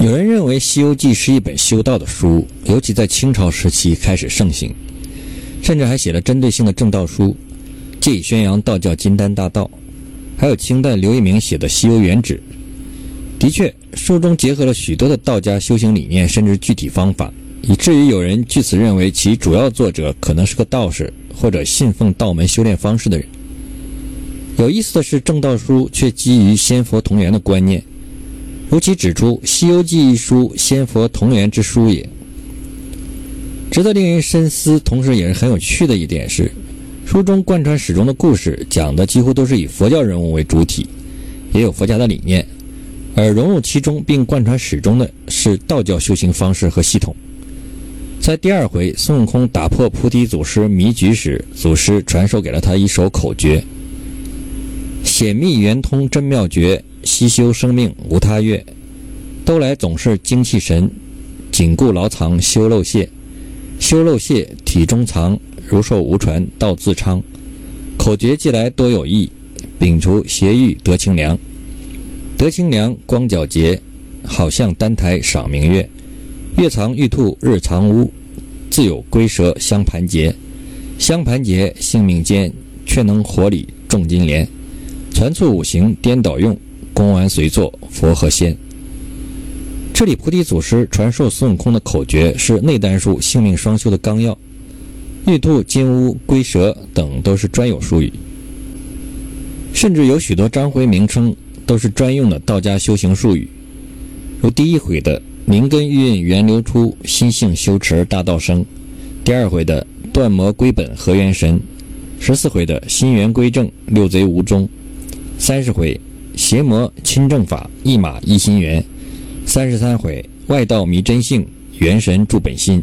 有人认为《西游记》是一本修道的书，尤其在清朝时期开始盛行，甚至还写了针对性的正道书，借以宣扬道教金丹大道。还有清代刘一鸣写的《西游原旨》，的确，书中结合了许多的道家修行理念，甚至具体方法，以至于有人据此认为其主要作者可能是个道士或者信奉道门修炼方式的人。有意思的是，正道书却基于仙佛同源的观念。吴其指出，《西游记》一书仙佛同源之书也。值得令人深思，同时也是很有趣的一点是，书中贯穿始终的故事讲的几乎都是以佛教人物为主体，也有佛家的理念，而融入其中并贯穿始终的是道教修行方式和系统。在第二回，孙悟空打破菩提祖师迷局时，祖师传授给了他一首口诀：“显密圆通真妙诀。”西修生命无他月，都来总是精气神，紧固牢藏修漏泄，修漏泄体中藏，如受无传道自昌。口诀既来多有益，摒除邪欲得清凉，得清凉光皎洁，好像丹台赏明。月。月藏玉兔日藏乌，自有龟蛇相盘结，相盘结性命坚，却能活里种金莲。传促五行颠倒用。公完随坐佛和仙。这里菩提祖师传授孙悟空的口诀是内丹术性命双修的纲要，玉兔、金乌、龟蛇等都是专有术语，甚至有许多章回名称都是专用的道家修行术语，如第一回的“灵根玉运源流出，心性修持大道生”，第二回的“断魔归本合元神”，十四回的“心源归正六贼无踪”，三十回。邪魔亲正法，一马一心源。三十三回外道迷真性，元神助本心。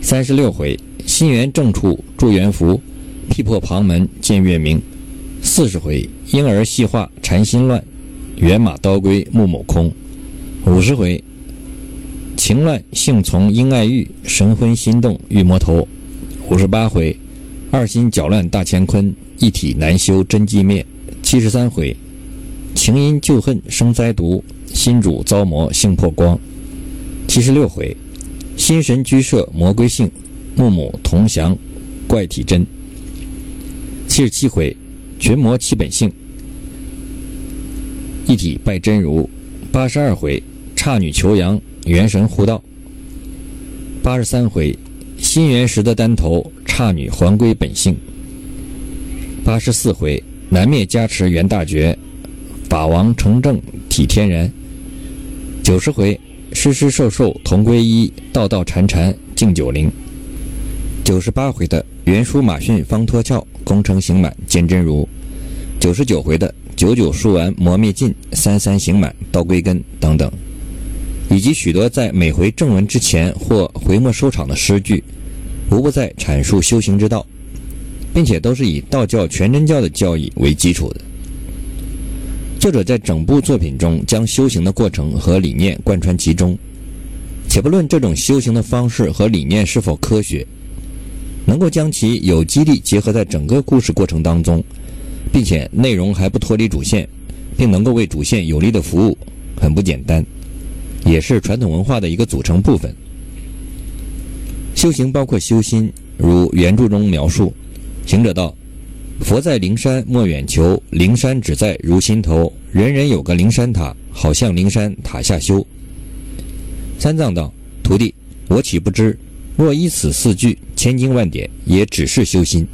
三十六回心源正处助元福，劈破旁门见月明。四十回婴儿戏化禅心乱，元马刀归木某空。五十回情乱性从应爱欲，神昏心动欲魔头。五十八回二心搅乱大乾坤，一体难修真寂灭。七十三回。情因旧恨生灾毒，心主遭魔性破光。七十六回，心神居舍魔归性，木母同降怪体真。七十七回，群魔起本性，一体拜真如。八十二回，刹女求阳，元神护道。八十三回，心元时的丹头，刹女还归本性。八十四回，南灭加持元大觉。法王成正体天然，九十回，施施受受同归一，道道缠缠敬九灵。九十八回的元书马逊方脱壳，功成行满见真如。九十九回的九九数完磨灭尽，三三行满道归根等等，以及许多在每回正文之前或回末收场的诗句，无不在阐述修行之道，并且都是以道教全真教的教义为基础的。作者在整部作品中将修行的过程和理念贯穿其中，且不论这种修行的方式和理念是否科学，能够将其有激励结合在整个故事过程当中，并且内容还不脱离主线，并能够为主线有力的服务，很不简单，也是传统文化的一个组成部分。修行包括修心，如原著中描述，行者道。佛在灵山莫远求，灵山只在如心头。人人有个灵山塔，好像灵山塔下修。三藏道：“徒弟，我岂不知？若依此四句，千经万典，也只是修心。”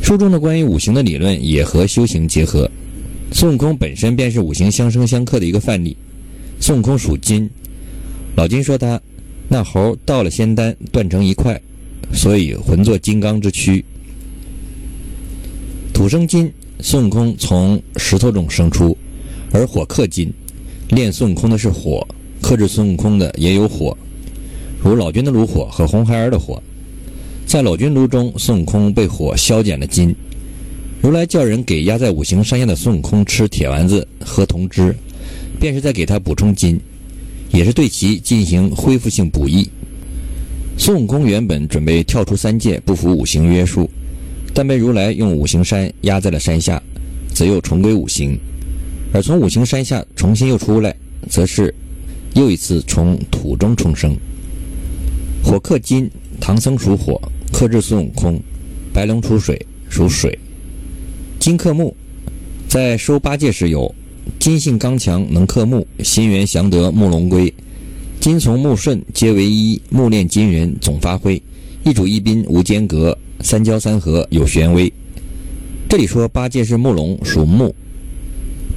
书中的关于五行的理论也和修行结合。孙悟空本身便是五行相生相克的一个范例。孙悟空属金，老金说他那猴到了仙丹，断成一块，所以魂作金刚之躯。土生金，孙悟空从石头中生出，而火克金，练孙悟空的是火，克制孙悟空的也有火，如老君的炉火和红孩儿的火。在老君炉中，孙悟空被火消减了金。如来叫人给压在五行山下的孙悟空吃铁丸子、喝铜汁，便是在给他补充金，也是对其进行恢复性补益。孙悟空原本准备跳出三界，不服五行约束。但被如来用五行山压在了山下，则又重归五行，而从五行山下重新又出来，则是又一次从土中重生。火克金，唐僧属火，克制孙悟空；白龙出水，属水。金克木，在收八戒时有金性刚强，能克木；心猿降得木龙归。金从木顺皆为一，木炼金人总发挥。一主一宾无间隔，三交三合有玄微。这里说八戒是木龙，属木。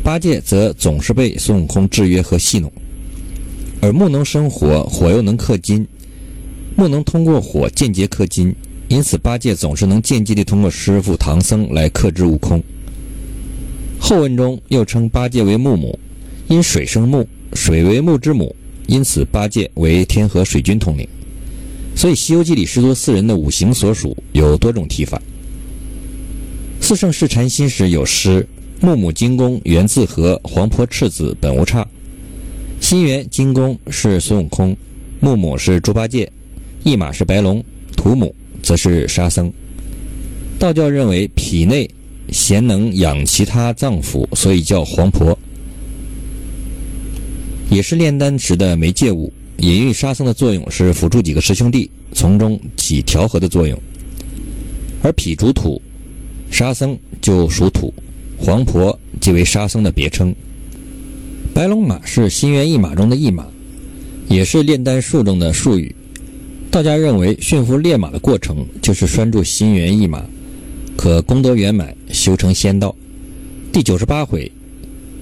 八戒则总是被孙悟空制约和戏弄。而木能生火，火又能克金，木能通过火间接克金，因此八戒总是能间接地通过师傅唐僧来克制悟空。后文中又称八戒为木母，因水生木，水为木之母，因此八戒为天河水军统领。所以《西游记》里师徒四人的五行所属有多种提法。四圣试禅心时有诗：“木母金公源自何，黄婆赤子本无差。”心猿金公是孙悟空，木母是猪八戒，一马是白龙，土母则是沙僧。道教认为脾内贤能养其他脏腑，所以叫黄婆，也是炼丹时的媒介物。隐喻沙僧的作用是辅助几个师兄弟，从中起调和的作用。而脾主土，沙僧就属土，黄婆即为沙僧的别称。白龙马是心猿意马中的一马，也是炼丹术中的术语。道家认为驯服烈马的过程就是拴住心猿意马，可功德圆满，修成仙道。第九十八回，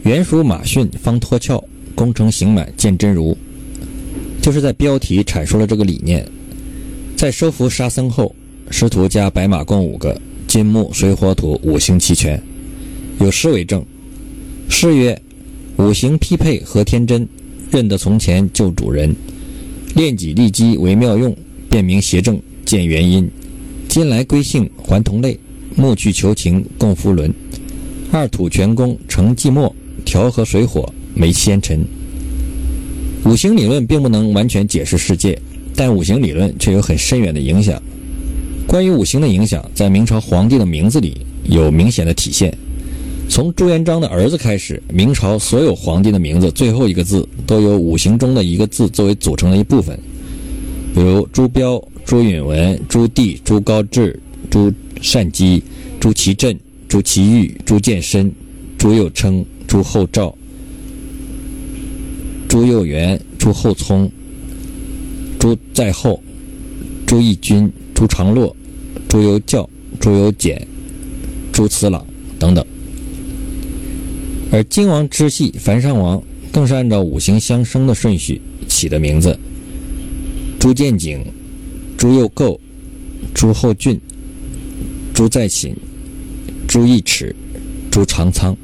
原属马驯方脱壳，功成形满见真如。就是在标题阐述了这个理念。在收服沙僧后，师徒加白马共五个，金木水火土五行齐全。有诗为证：“诗曰：五行匹配合天真，认得从前救主人。炼己立机为妙用，辨明邪正见原因。今来归性还同类，木去求情共夫伦。二土全功成寂寞，调和水火没纤尘。”五行理论并不能完全解释世界，但五行理论却有很深远的影响。关于五行的影响，在明朝皇帝的名字里有明显的体现。从朱元璋的儿子开始，明朝所有皇帝的名字最后一个字都有五行中的一个字作为组成的一部分，比如朱标、朱允文、朱棣、朱高炽、朱善基、朱祁镇、朱祁钰、朱见深、朱佑称、朱厚照。朱佑元、朱厚熜、朱在厚、朱翊钧、朱常洛、朱由校、朱由检、朱慈朗等等。而金王支系樊上王更是按照五行相生的顺序起的名字：朱见景、朱佑构、朱厚俊、朱在寝、朱义齿、朱长仓。